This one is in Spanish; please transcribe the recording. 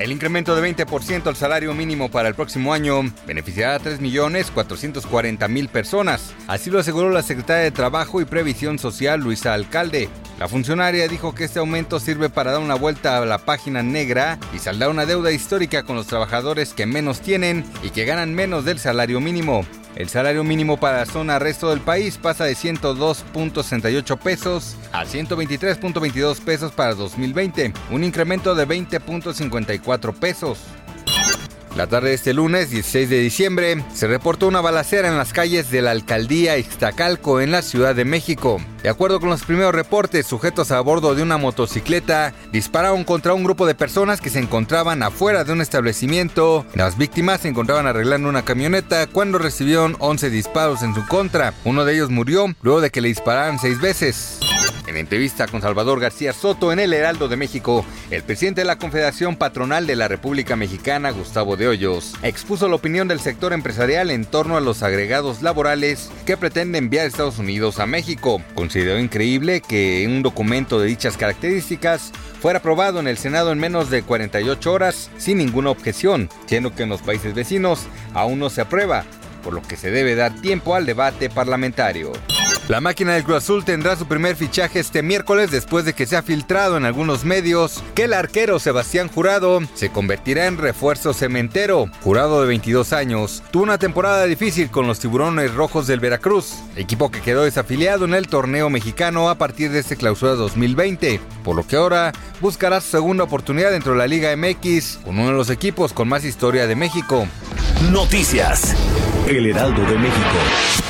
El incremento de 20% al salario mínimo para el próximo año beneficiará a 3.440.000 personas. Así lo aseguró la secretaria de Trabajo y Previsión Social, Luisa Alcalde. La funcionaria dijo que este aumento sirve para dar una vuelta a la página negra y saldar una deuda histórica con los trabajadores que menos tienen y que ganan menos del salario mínimo. El salario mínimo para la zona resto del país pasa de 102.68 pesos a 123.22 pesos para 2020, un incremento de 20.54 pesos. La tarde de este lunes 16 de diciembre se reportó una balacera en las calles de la alcaldía Ixtacalco en la Ciudad de México. De acuerdo con los primeros reportes, sujetos a bordo de una motocicleta dispararon contra un grupo de personas que se encontraban afuera de un establecimiento. Las víctimas se encontraban arreglando una camioneta cuando recibieron 11 disparos en su contra. Uno de ellos murió luego de que le dispararan seis veces. En entrevista con Salvador García Soto en el Heraldo de México, el presidente de la Confederación Patronal de la República Mexicana, Gustavo de Hoyos, expuso la opinión del sector empresarial en torno a los agregados laborales que pretende enviar Estados Unidos a México. Consideró increíble que un documento de dichas características fuera aprobado en el Senado en menos de 48 horas sin ninguna objeción, siendo que en los países vecinos aún no se aprueba, por lo que se debe dar tiempo al debate parlamentario. La máquina del Cruz Azul tendrá su primer fichaje este miércoles después de que se ha filtrado en algunos medios que el arquero Sebastián Jurado se convertirá en refuerzo cementero. Jurado de 22 años tuvo una temporada difícil con los tiburones rojos del Veracruz, equipo que quedó desafiliado en el torneo mexicano a partir de este clausura 2020, por lo que ahora buscará su segunda oportunidad dentro de la Liga MX con uno de los equipos con más historia de México. Noticias. El Heraldo de México.